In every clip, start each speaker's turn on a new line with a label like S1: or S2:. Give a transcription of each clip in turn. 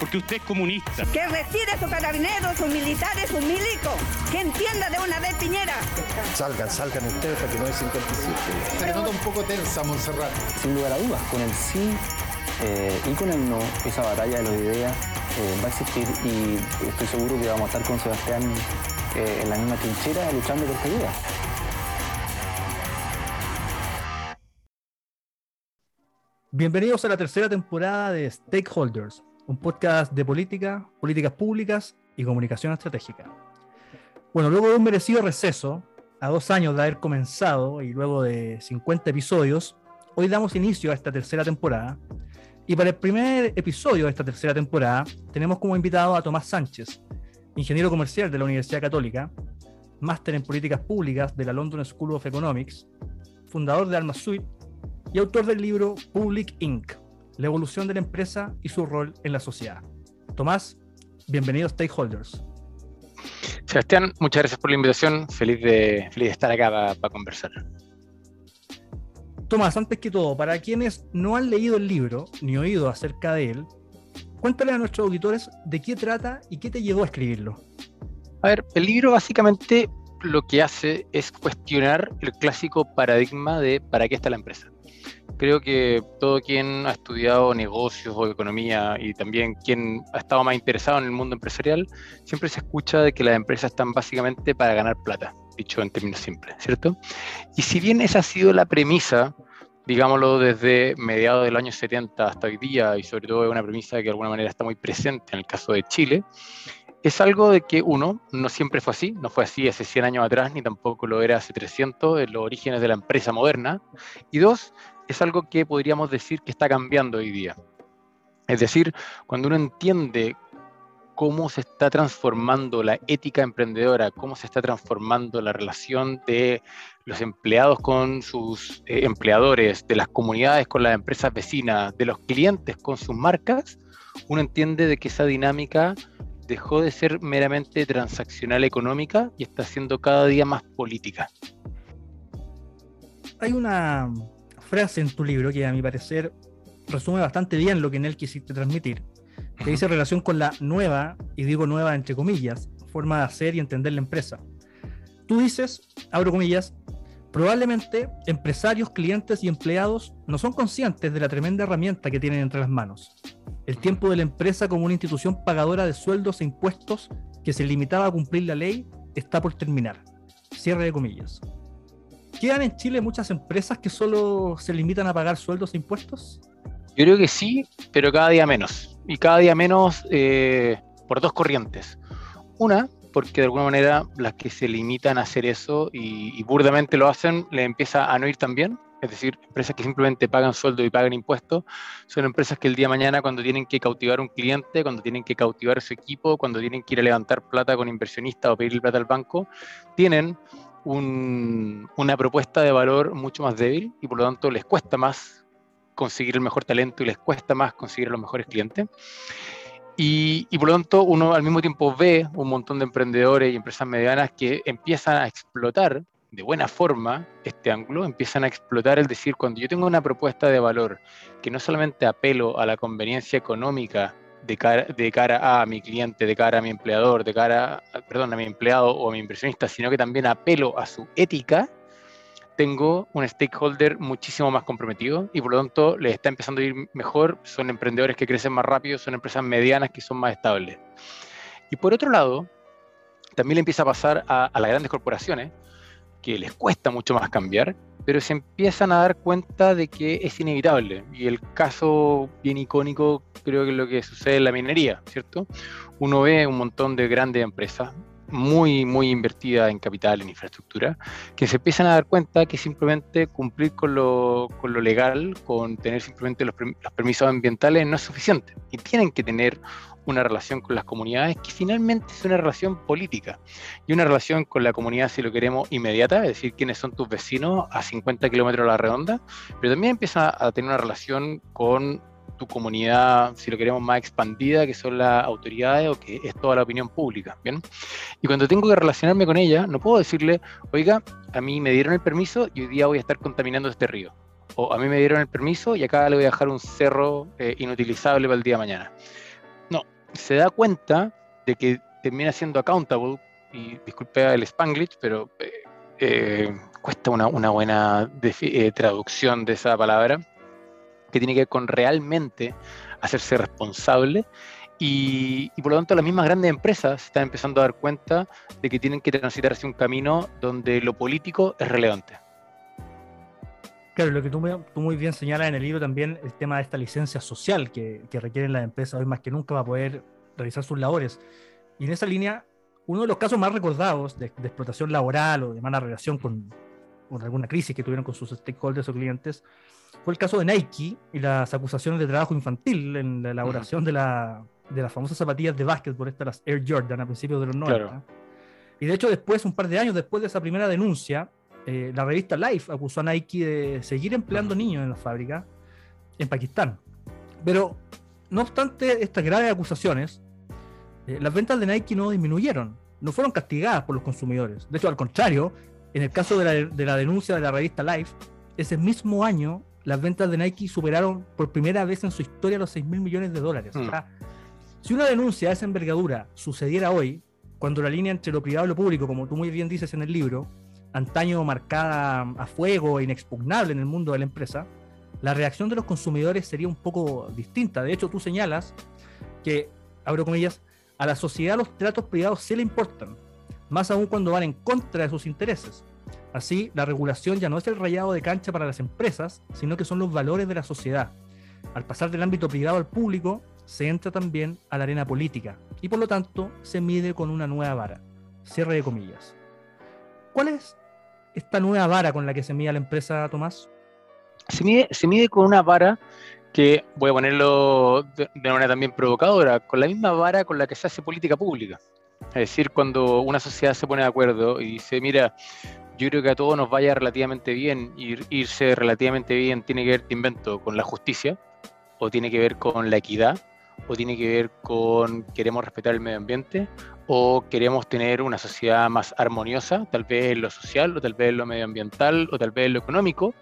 S1: porque usted es comunista.
S2: Que retire sus carabineros, sus militares, sus milicos. Que entienda de una vez Piñera.
S3: Salgan, salgan ustedes para que no es 57.
S4: Se nota un poco tensa, Montserrat.
S5: Sin lugar a dudas, con el sí eh, y con el no, esa batalla de las ideas eh, va a existir y estoy seguro que vamos a estar con Sebastián eh, en la misma trinchera luchando por esta idea.
S6: Bienvenidos a la tercera temporada de Stakeholders, un podcast de política, políticas públicas y comunicación estratégica. Bueno, luego de un merecido receso, a dos años de haber comenzado y luego de 50 episodios, hoy damos inicio a esta tercera temporada y para el primer episodio de esta tercera temporada tenemos como invitado a Tomás Sánchez, ingeniero comercial de la Universidad Católica, máster en políticas públicas de la London School of Economics, fundador de Alma Suite y autor del libro Public Inc., la evolución de la empresa y su rol en la sociedad. Tomás, bienvenido a Stakeholders.
S7: Sebastián, muchas gracias por la invitación. Feliz de, feliz de estar acá para conversar.
S6: Tomás, antes que todo, para quienes no han leído el libro ni oído acerca de él, cuéntale a nuestros auditores de qué trata y qué te llevó a escribirlo.
S7: A ver, el libro básicamente lo que hace es cuestionar el clásico paradigma de para qué está la empresa. Creo que todo quien ha estudiado negocios o economía y también quien ha estado más interesado en el mundo empresarial, siempre se escucha de que las empresas están básicamente para ganar plata dicho en términos simples, ¿cierto? Y si bien esa ha sido la premisa, digámoslo desde mediados del año 70 hasta hoy día, y sobre todo es una premisa que de alguna manera está muy presente en el caso de Chile, es algo de que uno, no siempre fue así, no fue así hace 100 años atrás, ni tampoco lo era hace 300, en los orígenes de la empresa moderna, y dos, es algo que podríamos decir que está cambiando hoy día. Es decir, cuando uno entiende cómo se está transformando la ética emprendedora, cómo se está transformando la relación de los empleados con sus eh, empleadores, de las comunidades con las empresas vecinas, de los clientes con sus marcas, uno entiende de que esa dinámica dejó de ser meramente transaccional económica y está siendo cada día más política.
S6: Hay una frase en tu libro que a mi parecer resume bastante bien lo que en él quisiste transmitir, que dice relación con la nueva, y digo nueva entre comillas, forma de hacer y entender la empresa. Tú dices, abro comillas, probablemente empresarios, clientes y empleados no son conscientes de la tremenda herramienta que tienen entre las manos. El tiempo de la empresa como una institución pagadora de sueldos e impuestos que se limitaba a cumplir la ley está por terminar. Cierre de comillas. ¿Quedan en Chile muchas empresas que solo se limitan a pagar sueldos e impuestos?
S7: Yo creo que sí, pero cada día menos. Y cada día menos eh, por dos corrientes. Una, porque de alguna manera las que se limitan a hacer eso y, burdamente lo hacen, le empieza a no ir tan bien. Es decir, empresas que simplemente pagan sueldo y pagan impuestos, son empresas que el día de mañana cuando tienen que cautivar un cliente, cuando tienen que cautivar su equipo, cuando tienen que ir a levantar plata con inversionistas o pedir plata al banco, tienen una propuesta de valor mucho más débil y por lo tanto les cuesta más conseguir el mejor talento y les cuesta más conseguir los mejores clientes. Y, y, por lo tanto uno al mismo tiempo ve un montón de emprendedores y empresas medianas que empiezan a explotar de buena forma este ángulo, empiezan a explotar el decir, cuando yo tengo una propuesta de valor que no solamente apelo a la conveniencia económica de cara, a mi cliente, de cara a mi empleador, de cara, perdón, a mi empleado o a mi inversionista, sino que también apelo a su ética, tengo un stakeholder muchísimo más comprometido y por lo tanto les está empezando a ir mejor, son emprendedores que crecen más rápido, son empresas medianas que son más estables. Y por otro lado, también le empieza a pasar a, las grandes corporaciones, que les cuesta mucho más cambiar, pero se empiezan a dar cuenta de que es inevitable. Y el caso bien icónico creo que es lo que sucede en la minería, ¿cierto? Uno ve un montón de grandes empresas, muy, muy invertidas en capital, en infraestructura, que se empiezan a dar cuenta que simplemente cumplir con lo, con lo legal, con tener simplemente los, los permisos ambientales no es suficiente. Y tienen que tener una relación con las comunidades que finalmente es una relación política y una relación con la comunidad, si lo queremos, inmediata, es decir, quiénes son tus vecinos a 50 kilómetros a la redonda, pero también empieza a tener una relación con tu comunidad, si lo queremos, más expandida, que son las autoridades o que es toda la opinión pública, ¿bien? Y cuando tengo que relacionarme con ella, no puedo decirle, oiga, a mí me dieron el permiso y hoy día voy a estar contaminando este río. O a mí me dieron el permiso y acá le voy a dejar un cerro eh, inutilizable para el día de mañana se da cuenta de que termina siendo accountable, y disculpe el Spanglish, pero eh, eh, cuesta una, buena eh, traducción de esa palabra, que tiene que ver con realmente hacerse responsable. Y, y, por lo tanto las mismas grandes empresas están empezando a dar cuenta de que tienen que transitar hacia un camino donde lo político es relevante.
S6: Claro, lo que tú, muy bien señalas en el libro también, el tema de esta licencia social que, que requieren las empresas hoy más que nunca para poder realizar sus labores. Y en esa línea, uno de los casos más recordados de, explotación laboral o de mala relación con, con, alguna crisis que tuvieron con sus stakeholders o clientes fue el caso de Nike y las acusaciones de trabajo infantil en la elaboración de, la, de las famosas zapatillas de básquetbol, estas las Air Jordan a principios de los 90. Y de hecho, después, un par de años después de esa primera denuncia, eh, la revista Life acusó a Nike de seguir empleando niños en la fábrica en Pakistán. Pero, no obstante estas graves acusaciones, eh, las ventas de Nike no disminuyeron, no fueron castigadas por los consumidores. De hecho, al contrario, en el caso de la, de la denuncia de la revista Life, ese mismo año las ventas de Nike superaron por primera vez en su historia los 6 mil millones de dólares. O mm. sea, si una denuncia de esa envergadura sucediera hoy, cuando la línea entre lo privado y lo público, como tú muy bien dices en el libro, antaño marcada a fuego e inexpugnable en el mundo de la empresa, la reacción de los consumidores sería un poco distinta. De hecho, tú señalas que, abro comillas, a la sociedad los tratos privados sí le importan, más aún cuando van en contra de sus intereses. Así, la regulación ya no es el rayado de cancha para las empresas, sino que son los valores de la sociedad. Al pasar del ámbito privado al público, se entra también a la arena política y por lo tanto se mide con una nueva vara. Cierre de comillas. ¿Cuál es esta nueva vara con la que se mide la empresa, Tomás?
S7: Se mide, se mide con una vara que, voy a ponerlo de, manera también provocadora, con la misma vara con la que se hace política pública. Es decir, cuando una sociedad se pone de acuerdo y dice, mira, yo creo que a todos nos vaya relativamente bien, ir, irse relativamente bien tiene que ver, te invento, con la justicia, o tiene que ver con la equidad, o tiene que ver con queremos respetar el medio ambiente, o queremos tener una sociedad más armoniosa, tal vez en lo social, o tal vez en lo medioambiental, o tal vez en lo económico,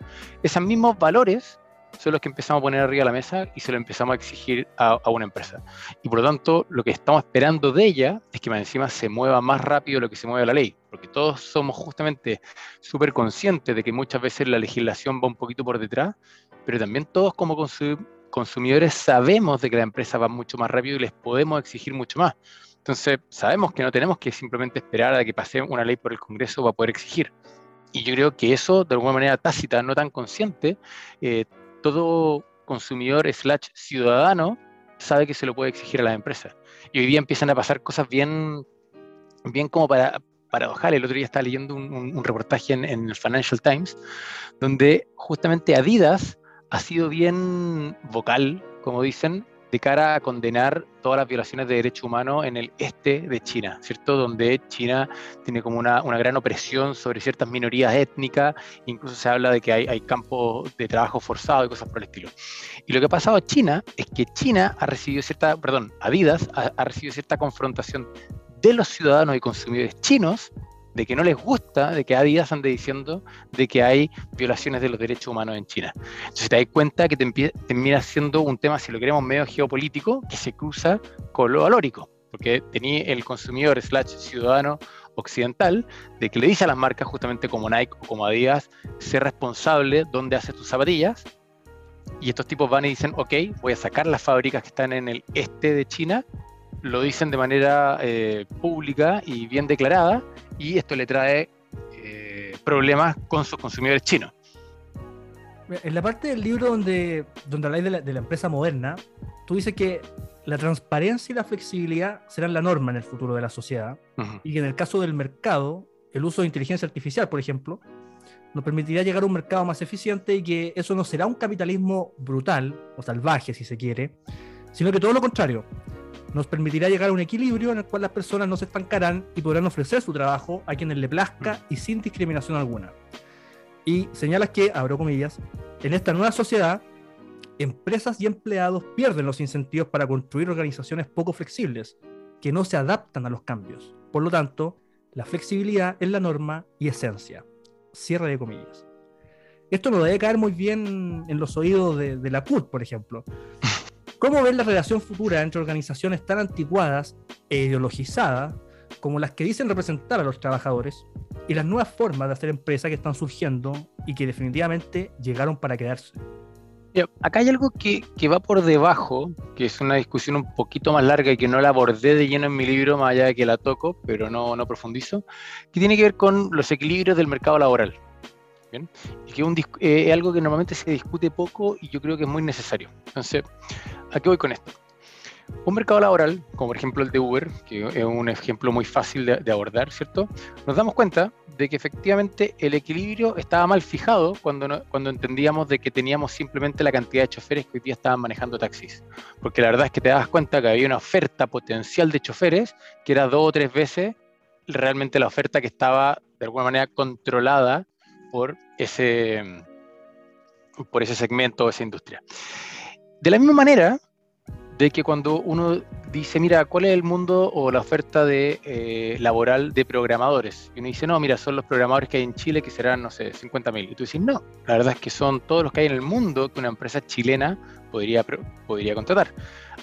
S7: esos mismos valores son los que empezamos a poner arriba de la mesa y se lo empezamos a exigir a, una empresa. Y por lo tanto, lo que estamos esperando de ella es que más encima se mueva más rápido lo que se mueve la ley, porque todos somos justamente súper conscientes de que muchas veces la legislación va un poquito por detrás, pero también todos como consumidores sabemos de que la empresa va mucho más rápido y les podemos exigir mucho más. Entonces, sabemos que no tenemos que simplemente esperar a que pase una ley por el Congreso para poder exigir. Y yo creo que eso, de alguna manera tácita, no tan consciente, eh, todo consumidor slash ciudadano sabe que se lo puede exigir a las empresas. Y hoy día empiezan a pasar cosas bien, bien como para, paradojales. El otro día estaba leyendo un, reportaje en, en, el Financial Times, donde justamente Adidas ha sido bien vocal, como dicen, de cara a condenar todas las violaciones de derechos humanos en el este de China, ¿cierto? Donde China tiene como una, gran opresión sobre ciertas minorías étnicas, incluso se habla de que hay, hay, campos de trabajo forzado y cosas por el estilo. Y lo que ha pasado a China es que China ha recibido cierta, perdón, ha recibido cierta confrontación de los ciudadanos y consumidores chinos de que no les gusta, de que Adidas ande diciendo de que hay violaciones de los derechos humanos en China. Entonces te das cuenta que te termina siendo un tema, si lo queremos, medio geopolítico, que se cruza con lo valórico, porque tenía el consumidor slash ciudadano occidental de que le dice a las marcas justamente como Nike o como Adidas, ser responsable donde haces tus zapatillas, y estos tipos van y dicen, ok, voy a sacar las fábricas que están en el este de China lo dicen de manera eh, pública y bien declarada, y esto le trae eh, problemas con sus consumidores chinos.
S6: En la parte del libro donde, donde habláis de la, de la empresa moderna, tú dices que la transparencia y la flexibilidad serán la norma en el futuro de la sociedad
S7: Ujú.
S6: y que en el caso del mercado, el uso de inteligencia artificial, por ejemplo, nos permitirá llegar a un mercado más eficiente y que eso no será un capitalismo brutal o salvaje, si se quiere, sino que todo lo contrario. Nos permitirá llegar a un equilibrio en el cual las personas no se estancarán y podrán ofrecer su trabajo a quienes le plazca y sin discriminación alguna. Y señalas que, abro comillas, en esta nueva sociedad, empresas y empleados pierden los incentivos para construir organizaciones poco flexibles, que no se adaptan a los cambios. Por lo tanto, la flexibilidad es la norma y esencia. Cierre de comillas. Esto no debe caer muy bien en los oídos de, de la CUT, por ejemplo. ¿Cómo ven la relación futura entre organizaciones tan anticuadas e ideologizadas como las que dicen representar a los trabajadores y las nuevas formas de hacer empresa que están surgiendo y que definitivamente llegaron para quedarse?
S7: Acá hay algo que, que va por debajo, que es una discusión un poquito más larga y que no la abordé de lleno en mi libro, más allá de que la toco, pero no, no profundizo, que tiene que ver con los equilibrios del mercado laboral. ¿Bien? Y que un eh, es algo que normalmente se discute poco y yo creo que es muy necesario. Entonces, ¿a qué voy con esto? Un mercado laboral, como por ejemplo el de Uber, que es un ejemplo muy fácil de, de abordar, ¿cierto? Nos damos cuenta de que efectivamente el equilibrio estaba mal fijado cuando, no- cuando entendíamos de que teníamos simplemente la cantidad de choferes que hoy día estaban manejando taxis. Porque la verdad es que te das cuenta que había una oferta potencial de choferes que era dos o tres veces realmente la oferta que estaba de alguna manera controlada por ese, por ese segmento esa industria. De la misma manera de que cuando uno dice, mira, ¿cuál es el mundo o la oferta de, eh, laboral de programadores? Y uno dice, no, mira, son los programadores que hay en Chile que serán, no sé, 50.000. Y tú dices, no, la verdad es que son todos los que hay en el mundo que una empresa chilena podría, podría contratar.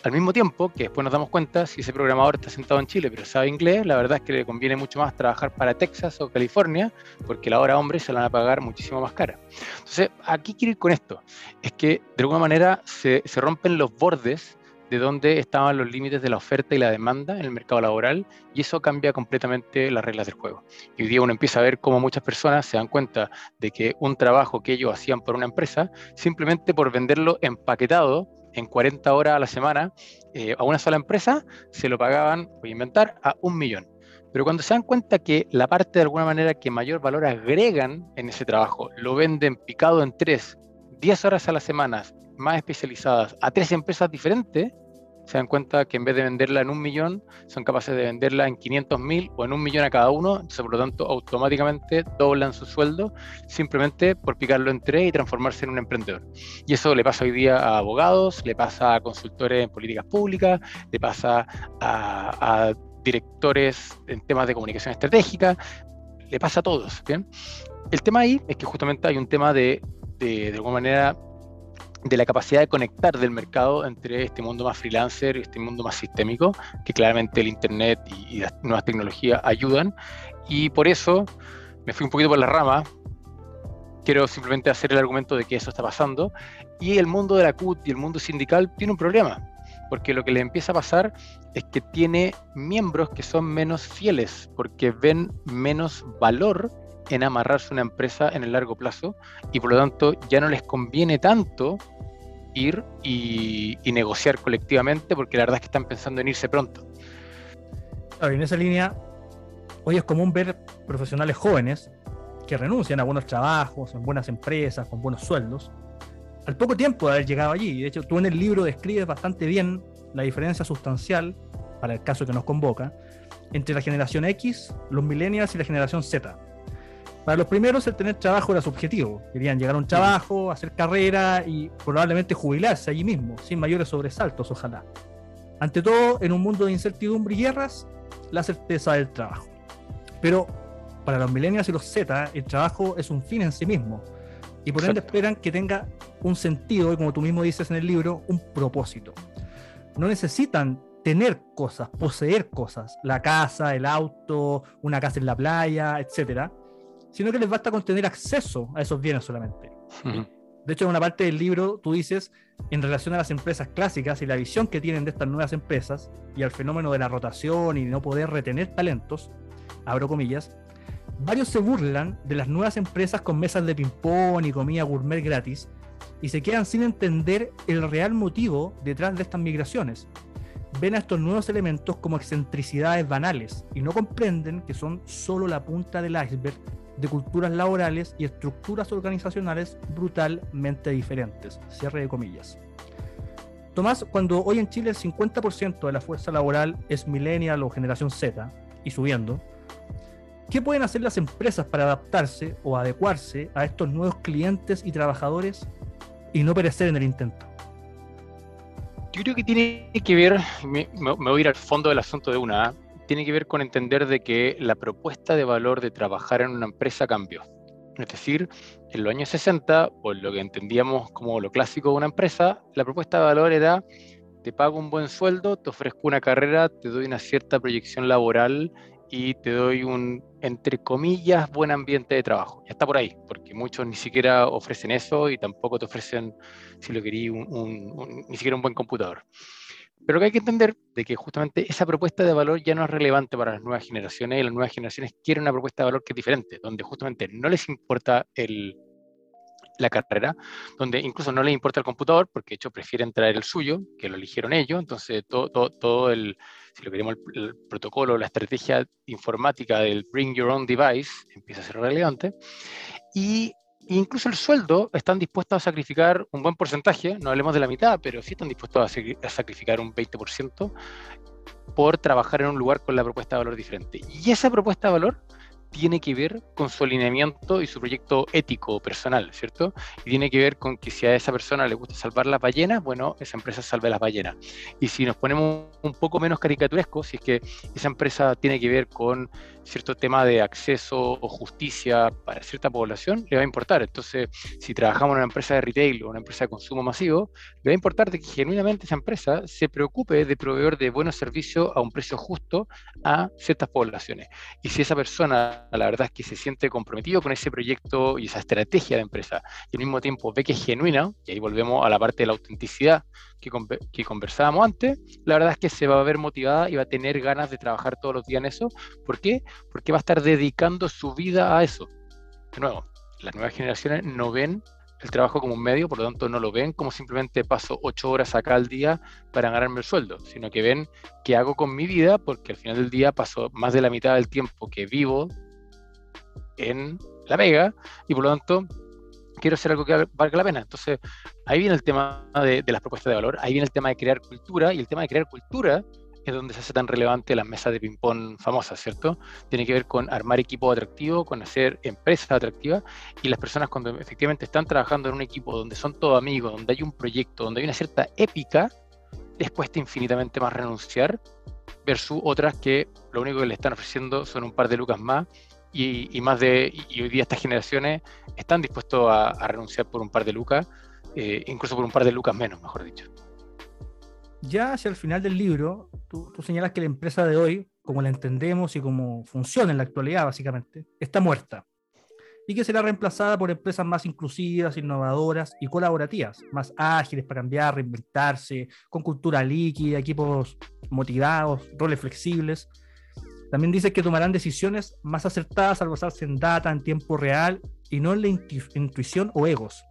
S7: Al mismo tiempo que después nos damos cuenta, si ese programador está sentado en Chile pero sabe inglés, la verdad es que le conviene mucho más trabajar para Texas o California, porque la hora hombre se la van a pagar muchísimo más cara. Entonces, aquí quiero ir con esto. Es que de alguna manera se, se rompen los bordes de dónde estaban los límites de la oferta y la demanda en el mercado laboral y eso cambia completamente las reglas del juego. Y hoy día uno empieza a ver cómo muchas personas se dan cuenta de que un trabajo que ellos hacían por una empresa, simplemente por venderlo empaquetado en 40 horas a la semana eh, a una sola empresa, se lo pagaban, voy a inventar, a un millón. Pero cuando se dan cuenta que la parte de alguna manera que mayor valor agregan en ese trabajo, lo venden picado en tres, 10 horas a la semana, más especializadas, a tres empresas diferentes, se dan cuenta que en vez de venderla en un millón, son capaces de venderla en 500 mil o en un millón a cada uno, entonces por lo tanto automáticamente doblan su sueldo simplemente por picarlo en tres y transformarse en un emprendedor. Y eso le pasa hoy día a abogados, le pasa a consultores en políticas públicas, le pasa a, directores en temas de comunicación estratégica, le pasa a todos. El tema ahí es que justamente hay un tema de, de, de alguna manera, de la capacidad de conectar del mercado entre este mundo más freelancer y este mundo más sistémico, que claramente el Internet y, y las nuevas tecnologías ayudan. Y por eso me fui un poquito por la rama. Quiero simplemente hacer el argumento de que eso está pasando. Y el mundo de la CUT y el mundo sindical tiene un problema, porque lo que le empieza a pasar es que tiene miembros que son menos fieles, porque ven menos valor en amarrarse una empresa en el largo plazo y por lo tanto ya no les conviene tanto ir y, negociar colectivamente porque la verdad es que están pensando en irse pronto.
S6: Claro, en esa línea, hoy es común ver profesionales jóvenes que renuncian a buenos trabajos, en buenas empresas, con buenos sueldos, al poco tiempo de haber llegado allí. De hecho, tú en el libro describes bastante bien la diferencia sustancial, para el caso que nos convoca, entre la generación X, los millennials y la generación Z. Para los primeros, el tener trabajo era subjetivo. Querían llegar a un trabajo, hacer carrera y probablemente jubilarse allí mismo, sin mayores sobresaltos, ojalá. Ante todo, en un mundo de incertidumbre y guerras, la certeza del trabajo. Pero para los millennials y los Z, el trabajo es un fin en sí mismo. Y por ende esperan que tenga un sentido y como tú mismo dices en el libro, un propósito. No necesitan tener cosas, poseer cosas, la casa, el auto, una casa en la playa, etcétera, sino que les basta con tener acceso a esos bienes solamente. De hecho, en una parte del libro tú dices, en relación a las empresas clásicas y la visión que tienen de estas nuevas empresas y al fenómeno de la rotación y no poder retener talentos, abro comillas, varios se burlan de las nuevas empresas con mesas de ping-pong y comida gourmet gratis y se quedan sin entender el real motivo detrás de estas migraciones. Ven a estos nuevos elementos como excentricidades banales y no comprenden que son solo la punta del iceberg de culturas laborales y estructuras organizacionales brutalmente diferentes. Cierre de comillas. Tomás, cuando hoy en Chile el 50% de la fuerza laboral es millennial o generación Z y subiendo, ¿qué pueden hacer las empresas para adaptarse o adecuarse a estos nuevos clientes y trabajadores y no perecer en el intento?
S7: Yo creo que tiene que ver, me, voy a ir al fondo del asunto de una, ¿ah? Tiene que ver con entender de que la propuesta de valor de trabajar en una empresa cambió. Es decir, en los años 60, por lo que entendíamos como lo clásico de una empresa, la propuesta de valor era, te pago un buen sueldo, te ofrezco una carrera, te doy una cierta proyección laboral y te doy un, entre comillas, buen ambiente de trabajo. Ya está por ahí, porque muchos ni siquiera ofrecen eso y tampoco te ofrecen, si lo querí, ni siquiera un buen computador. Pero que hay que entender de que justamente esa propuesta de valor ya no es relevante para las nuevas generaciones y las nuevas generaciones quieren una propuesta de valor que es diferente, donde justamente no les importa el, la carrera, donde incluso no les importa el computador, porque de hecho prefieren traer el suyo, que lo eligieron ellos, entonces todo, todo, todo el, si lo queremos, el, el, protocolo, la estrategia informática del Bring Your Own Device empieza a ser relevante, y incluso el sueldo están dispuestos a sacrificar un buen porcentaje, no hablemos de la mitad, pero sí están dispuestos a, sacrificar un 20% por trabajar en un lugar con la propuesta de valor diferente. Y esa propuesta de valor tiene que ver con su alineamiento y su proyecto ético personal, ¿cierto? Y tiene que ver con que si a esa persona le gusta salvar las ballenas, bueno, esa empresa salve las ballenas. Y si nos ponemos un poco menos caricaturescos, si es que esa empresa tiene que ver con cierto tema de acceso o justicia para cierta población, le va a importar. Entonces, si trabajamos en una empresa de retail o una empresa de consumo masivo, le va a importar que genuinamente esa empresa se preocupe de proveer de buenos servicios a un precio justo a ciertas poblaciones. Y si esa persona, la verdad es que se siente comprometido con ese proyecto y esa estrategia de empresa, y al mismo tiempo ve que es genuina, y ahí volvemos a la parte de la autenticidad que, conversábamos antes, la verdad es que se va a ver motivada y va a tener ganas de trabajar todos los días en eso. ¿Por qué? Porque va a estar dedicando su vida a eso. De nuevo, las nuevas generaciones no ven el trabajo como un medio, por lo tanto no lo ven como simplemente paso ocho horas acá al día para ganarme el sueldo, sino que ven qué hago con mi vida, porque al final del día paso más de la mitad del tiempo que vivo en la vega y por lo tanto quiero hacer algo que valga la pena. Entonces, ahí viene el tema de, las propuestas de valor, ahí viene el tema de crear cultura, y el tema de crear cultura es donde se hace tan relevante las mesas de ping-pong famosas, ¿cierto? Tiene que ver con armar equipos atractivos, con hacer empresas atractivas, y las personas cuando efectivamente están trabajando en un equipo donde son todos amigos, donde hay un proyecto, donde hay una cierta épica, les cuesta infinitamente más renunciar versus otras que lo único que le están ofreciendo son un par de lucas más y, más de, y hoy día estas generaciones están dispuestos a, renunciar por un par de lucas, eh, incluso por un par de lucas menos, mejor dicho.
S6: Ya hacia el final del libro, tú, señalas que la empresa de hoy, como la entendemos y como funciona en la actualidad básicamente, está muerta y que será reemplazada por empresas más inclusivas, innovadoras y colaborativas, más ágiles para cambiar, reinventarse, con cultura líquida, equipos motivados, roles flexibles también dice que tomarán decisiones más acertadas al basarse en data en tiempo real y no en la intuición o egos.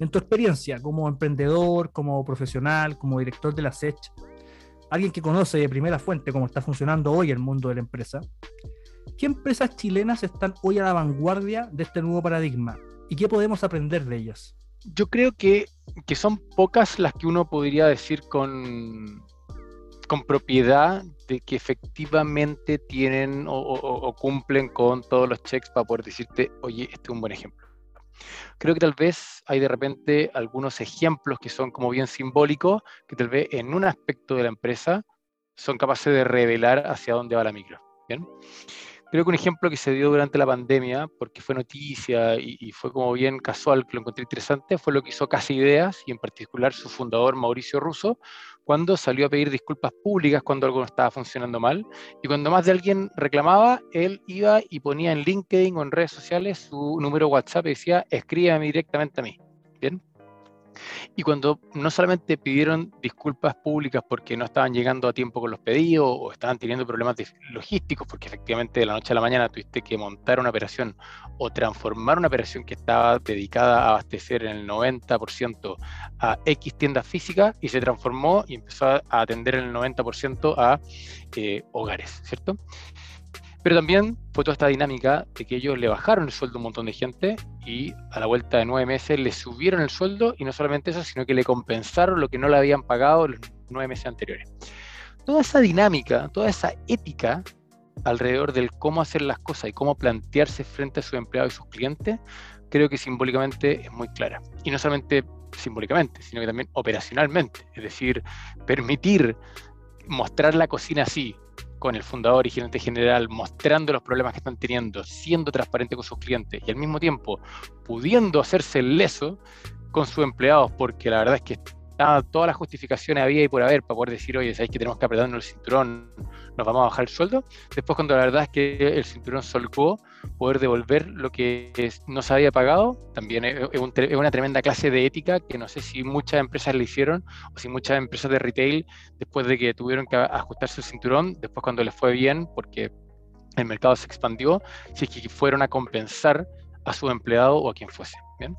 S6: En tu experiencia como emprendedor, como profesional, como director de la SECH, alguien que conoce de primera fuente cómo está funcionando hoy el mundo de la empresa, ¿qué empresas chilenas están hoy a la vanguardia de este nuevo paradigma y qué podemos aprender de ellas?
S7: Yo creo que, que son pocas las que uno podría decir con, con propiedad de que efectivamente tienen o, cumplen con todos los checks para poder decirte, oye, este es un buen ejemplo. Creo que tal vez hay de repente algunos ejemplos que son como bien simbólicos, que tal vez en un aspecto de la empresa son capaces de revelar hacia dónde va la micro. ¿bien? Creo que un ejemplo que se dio durante la pandemia, porque fue noticia y, y, fue como bien casual, que lo encontré interesante, fue lo que hizo Casa Ideas y en particular su fundador Mauricio Russo, cuando salió a pedir disculpas públicas cuando algo no estaba funcionando mal. Y cuando más de alguien reclamaba, él iba y ponía en LinkedIn o en redes sociales su número WhatsApp y decía, escríbame directamente a mí. ¿Bien? Y cuando no solamente pidieron disculpas públicas porque no estaban llegando a tiempo con los pedidos o estaban teniendo problemas logísticos, porque efectivamente de la noche a la mañana tuviste que montar una operación o transformar una operación que estaba dedicada a abastecer en el 90% a X tiendas físicas y se transformó y empezó a atender en el 90% a eh, hogares, ¿cierto? Pero también fue toda esta dinámica de que ellos le bajaron el sueldo a un montón de gente y a la vuelta de nueve meses le subieron el sueldo y no solamente eso, sino que le compensaron lo que no le habían pagado los nueve meses anteriores. Toda esa dinámica, toda esa ética alrededor del cómo hacer las cosas y cómo plantearse frente a sus empleados y sus clientes, creo que simbólicamente es muy clara. Y no solamente simbólicamente, sino que también operacionalmente. Es decir, permitir mostrar la cocina así, con el fundador y gerente general, mostrando los problemas que están teniendo, siendo transparente con sus clientes y al mismo tiempo pudiendo hacerse leso con sus empleados, porque la verdad es que todas las justificaciones había y por haber para poder decir, oye, sabéis que tenemos que apretarnos el cinturón, nos vamos a bajar el sueldo. Después, cuando la verdad es que el cinturón solcó, poder devolver lo que no se había pagado, también es, una tremenda clase de ética que no sé si muchas empresas le hicieron o si muchas empresas de retail, después de que tuvieron que ajustarse el cinturón, después cuando les fue bien, porque el mercado se expandió, si es que fueron a compensar a su empleado o a quien fuese. ¿bien?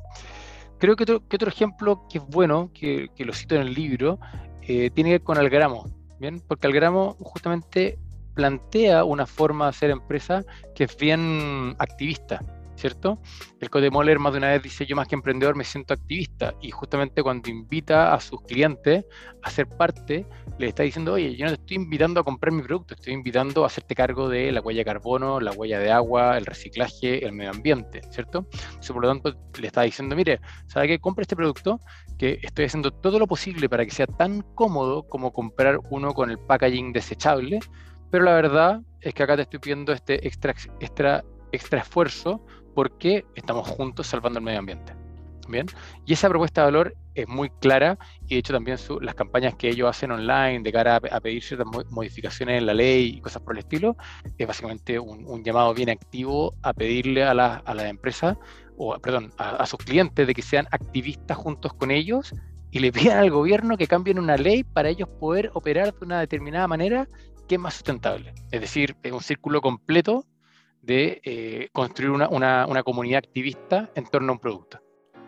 S7: Creo que otro, ejemplo que es bueno, que, lo cito en el libro, eh, tiene que ver con Algramo, ¿bien? Porque Algramo justamente plantea una forma de hacer empresa que es bien activista. ¿Cierto? El Code Moller más de una vez dice, yo más que emprendedor me siento activista y justamente cuando invita a sus clientes a ser parte, le está diciendo, oye, yo no te estoy invitando a comprar mi producto, estoy invitando a hacerte cargo de la huella de carbono, la huella de agua, el reciclaje, el medio ambiente, ¿cierto? Entonces, por lo tanto, le está diciendo, mire, ¿sabe qué? Compre este producto que estoy haciendo todo lo posible para que sea tan cómodo como comprar uno con el packaging desechable, pero la verdad es que acá te estoy pidiendo este extra, extra, extra esfuerzo porque estamos juntos salvando el medio ambiente. Bien, y esa propuesta de valor es muy clara y de hecho también las campañas que ellos hacen online de cara a, pedir ciertas modificaciones en la ley y cosas por el estilo, es básicamente un, llamado bien activo a pedirle a las la empresas, o perdón, a, sus clientes de que sean activistas juntos con ellos y le pidan al gobierno que cambien una ley para ellos poder operar de una determinada manera que es más sustentable. Es decir, es un círculo completo de eh, construir una, una, una, comunidad activista en torno a un producto.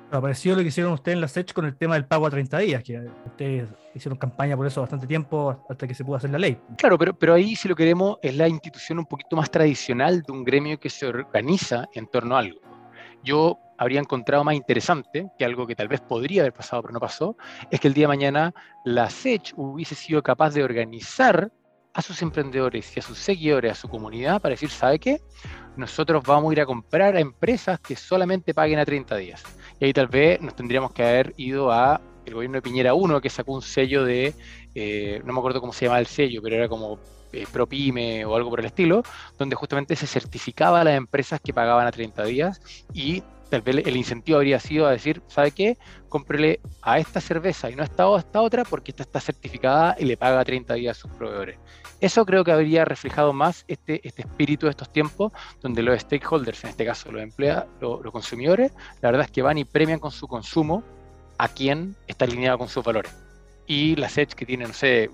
S6: Apareció lo que hicieron ustedes en la SECH con el tema del pago a 30 días, que ustedes hicieron campaña por eso bastante tiempo hasta que se pudo hacer la ley.
S7: Claro, pero, pero ahí si lo queremos es la institución un poquito más tradicional de un gremio que se organiza en torno a algo. Yo habría encontrado más interesante, que algo que tal vez podría haber pasado pero no pasó, es que el día de mañana la SECH hubiese sido capaz de organizar a sus emprendedores y a sus seguidores, a su comunidad, para decir, ¿sabe qué? Nosotros vamos a ir a comprar a empresas que solamente paguen a 30 días. Y ahí tal vez nos tendríamos que haber ido a el gobierno de Piñera 1, que sacó un sello de, eh, no me acuerdo cómo se llamaba el sello, pero era como eh, ProPyme o algo por el estilo, donde justamente se certificaba a las empresas que pagaban a 30 días y tal vez el incentivo habría sido a decir, ¿sabe qué? Cómprele a esta cerveza y no a esta, a esta otra porque esta está certificada y le paga 30 días a sus proveedores. Eso creo que habría reflejado más este, este espíritu de estos tiempos, donde los stakeholders, en este caso los empleados, los, consumidores, la verdad es que van y premian con su consumo a quien está alineado con sus valores. Y la SEDGE que tiene, no sé,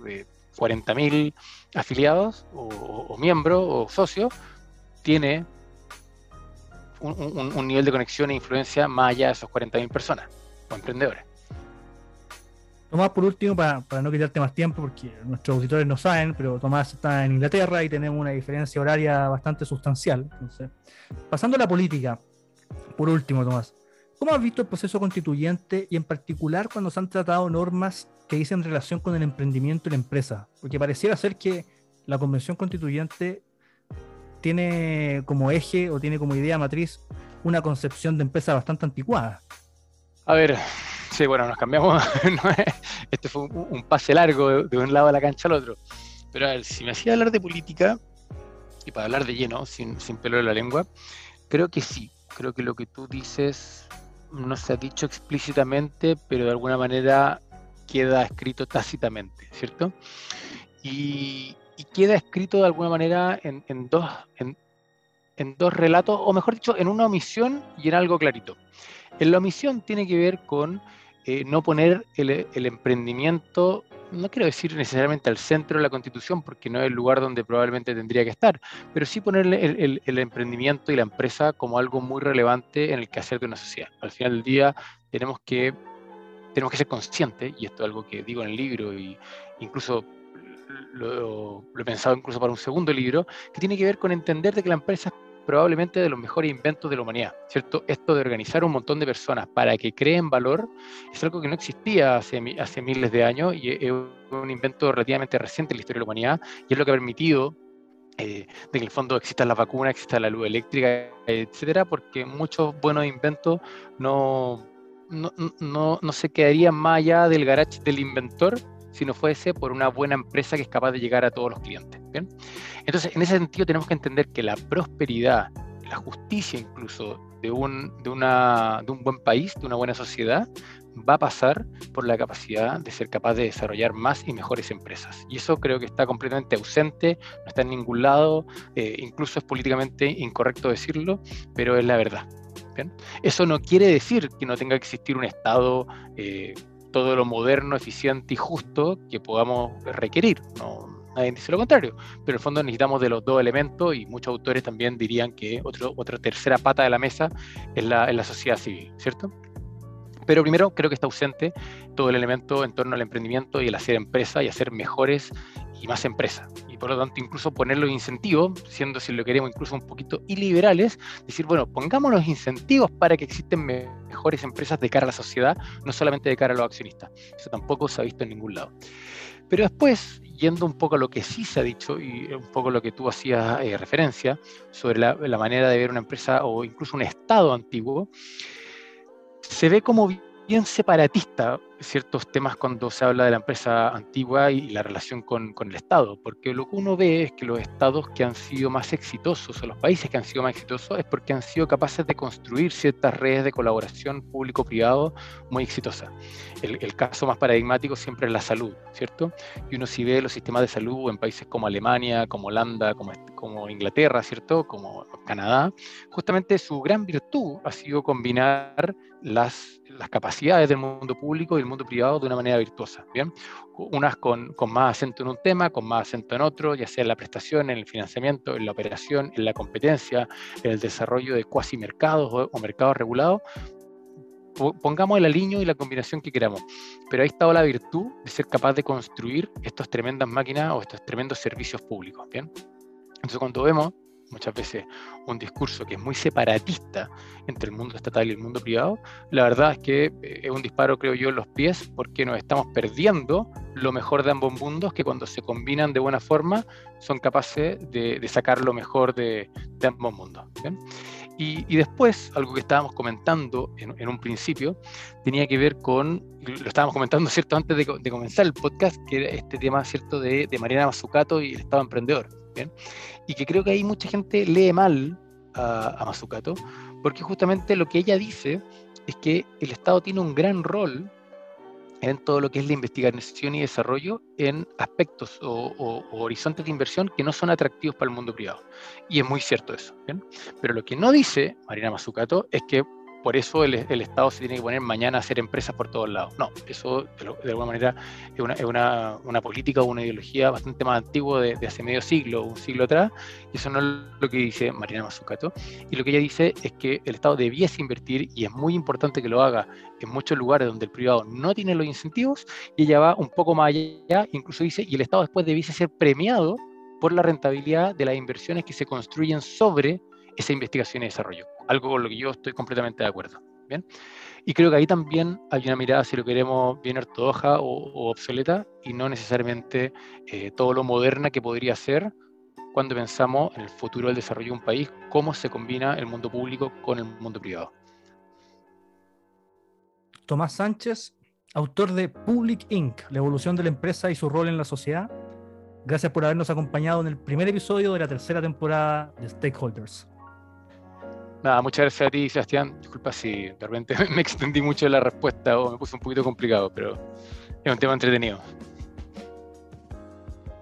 S7: 40.000 eh, afiliados o, o miembros o socios, tiene un, nivel de conexión e influencia más allá de esos 40.000 personas o emprendedores.
S6: Tomás, por último, para, no quitarte más tiempo, porque nuestros auditores no saben, pero Tomás está en Inglaterra y tenemos una diferencia horaria bastante sustancial. Entonces, pasando a la política, por último, Tomás, ¿cómo has visto el proceso constituyente y en particular cuando se han tratado normas que dicen relación con el emprendimiento y la empresa? Porque pareciera ser que la convención constituyente tiene como eje o tiene como idea matriz una concepción de empresa bastante anticuada.
S7: A ver, sí, bueno, nos cambiamos. este fue un, pase largo de, un lado de la cancha al otro. Pero a ver, si me hacía hablar de política, y para hablar de lleno, sin, sin pelo de la lengua, creo que sí. Creo que lo que tú dices no se ha dicho explícitamente, pero de alguna manera queda escrito tácitamente, ¿cierto? Y, queda escrito de alguna manera en, dos, en, dos relatos, o mejor dicho, en una omisión y en algo clarito. En la omisión tiene que ver con eh, no poner el, emprendimiento, no quiero decir necesariamente al centro de la constitución, porque no es el lugar donde probablemente tendría que estar, pero sí poner el, el, emprendimiento y la empresa como algo muy relevante en el quehacer de una sociedad. Al final del día tenemos que, tenemos que ser conscientes, y esto es algo que digo en el libro, y incluso lo, lo, he pensado incluso para un segundo libro, que tiene que ver con entender de que la empresa es probablemente de los mejores inventos de la humanidad, ¿cierto? Esto de organizar un montón de personas para que creen valor es algo que no existía hace, miles de años y es un invento relativamente reciente en la historia de la humanidad y es lo que ha permitido eh, que en el fondo exista la vacuna, exista la luz eléctrica, etcétera, porque muchos buenos inventos no, no, no, no se quedarían más allá del garage del inventor, si no fuese por una buena empresa que es capaz de llegar a todos los clientes. Entonces, en ese sentido tenemos que entender que la prosperidad, la justicia incluso de un, de, una, de un buen país, de una buena sociedad, va a pasar por la capacidad de ser capaz de desarrollar más y mejores empresas. Y eso creo que está completamente ausente, no está en ningún lado, eh, incluso es políticamente incorrecto decirlo, pero es la verdad. Eso no quiere decir que no tenga que existir un Estado eh, todo lo moderno, eficiente y justo que podamos requerir. No, nadie dice lo contrario, pero en el fondo necesitamos de los dos elementos y muchos autores también dirían que otra tercera pata de la mesa es la, es la sociedad civil, ¿cierto? Pero primero creo que está ausente todo el elemento en torno al emprendimiento y el hacer empresa y hacer mejores y más empresas. Y por lo tanto, incluso poner los incentivos, siendo si lo queremos incluso un poquito iliberales, decir, bueno, pongamos los incentivos para que existen mejores empresas de cara a la sociedad, no solamente de cara a los accionistas. Eso tampoco se ha visto en ningún lado. Pero después, yendo un poco a lo que sí se ha dicho y un poco a lo que tú hacías eh, referencia sobre la, la manera de ver una empresa o incluso un Estado antiguo, se ve como bien separatista ciertos temas cuando se habla de la empresa antigua y la relación con, con, el Estado, porque lo que uno ve es que los estados que han sido más exitosos o los países que han sido más exitosos es porque han sido capaces de construir ciertas redes de colaboración público-privado muy exitosas. El, el, caso más paradigmático siempre es la salud, ¿cierto? Y uno si ve los sistemas de salud en países como Alemania, como Holanda, como, como Inglaterra, ¿cierto? Como Canadá, justamente su gran virtud ha sido combinar las, las capacidades del mundo público y el mundo privado de una manera virtuosa, ¿bien? Unas con, con, más acento en un tema, con más acento en otro, ya sea en la prestación, en el financiamiento, en la operación, en la competencia, en el desarrollo de cuasi mercados o, o mercados regulados, pongamos el aliño y la combinación que queramos. Pero ahí está la virtud de ser capaz de construir estas tremendas máquinas o estos tremendos servicios públicos. ¿bien? Entonces cuando vemos muchas veces un discurso que es muy separatista entre el mundo estatal y el mundo privado, la verdad es que eh, es un disparo, creo yo, en los pies, porque nos estamos perdiendo lo mejor de ambos mundos, que cuando se combinan de buena forma son capaces de, sacar lo mejor de, ambos mundos. Y, después, algo que estábamos comentando en, en, un principio, tenía que ver con, lo estábamos comentando, ¿cierto?, antes de, de comenzar el podcast, que era este tema, ¿cierto?, de, de Mariana Mazzucato y el Estado emprendedor. Y que creo que ahí mucha gente lee mal a, a Mazzucato, porque justamente lo que ella dice es que el Estado tiene un gran rol en todo lo que es la investigación y desarrollo en aspectos o, o, o, horizontes de inversión que no son atractivos para el mundo privado. Y es muy cierto eso. ¿bien? Pero lo que no dice Marina Mazzucato es que por eso el, Estado se tiene que poner mañana a hacer empresas por todos lados. No, eso de, alguna manera es, una, política o una ideología bastante más antigua de, hace medio siglo, un siglo atrás, y eso no es lo que dice Marina Mazzucato. Y lo que ella dice es que el Estado debiese invertir, y es muy importante que lo haga en muchos lugares donde el privado no tiene los incentivos, y ella va un poco más allá, incluso dice, y el Estado después debiese ser premiado por la rentabilidad de las inversiones que se construyen sobre esa investigación y desarrollo algo con lo que yo estoy completamente de acuerdo. ¿bien? Y creo que ahí también hay una mirada, si lo queremos, bien ortodoxa o, o obsoleta y no necesariamente eh, todo lo moderna que podría ser cuando pensamos en el futuro del desarrollo de un país, cómo se combina el mundo público con el mundo privado.
S6: Tomás Sánchez, autor de Public Inc., la evolución de la empresa y su rol en la sociedad. Gracias por habernos acompañado en el primer episodio de la tercera temporada de Stakeholders.
S7: Nada, muchas gracias a ti, Sebastián. Disculpa si de repente me extendí mucho la respuesta o me puse un poquito complicado, pero es un tema entretenido.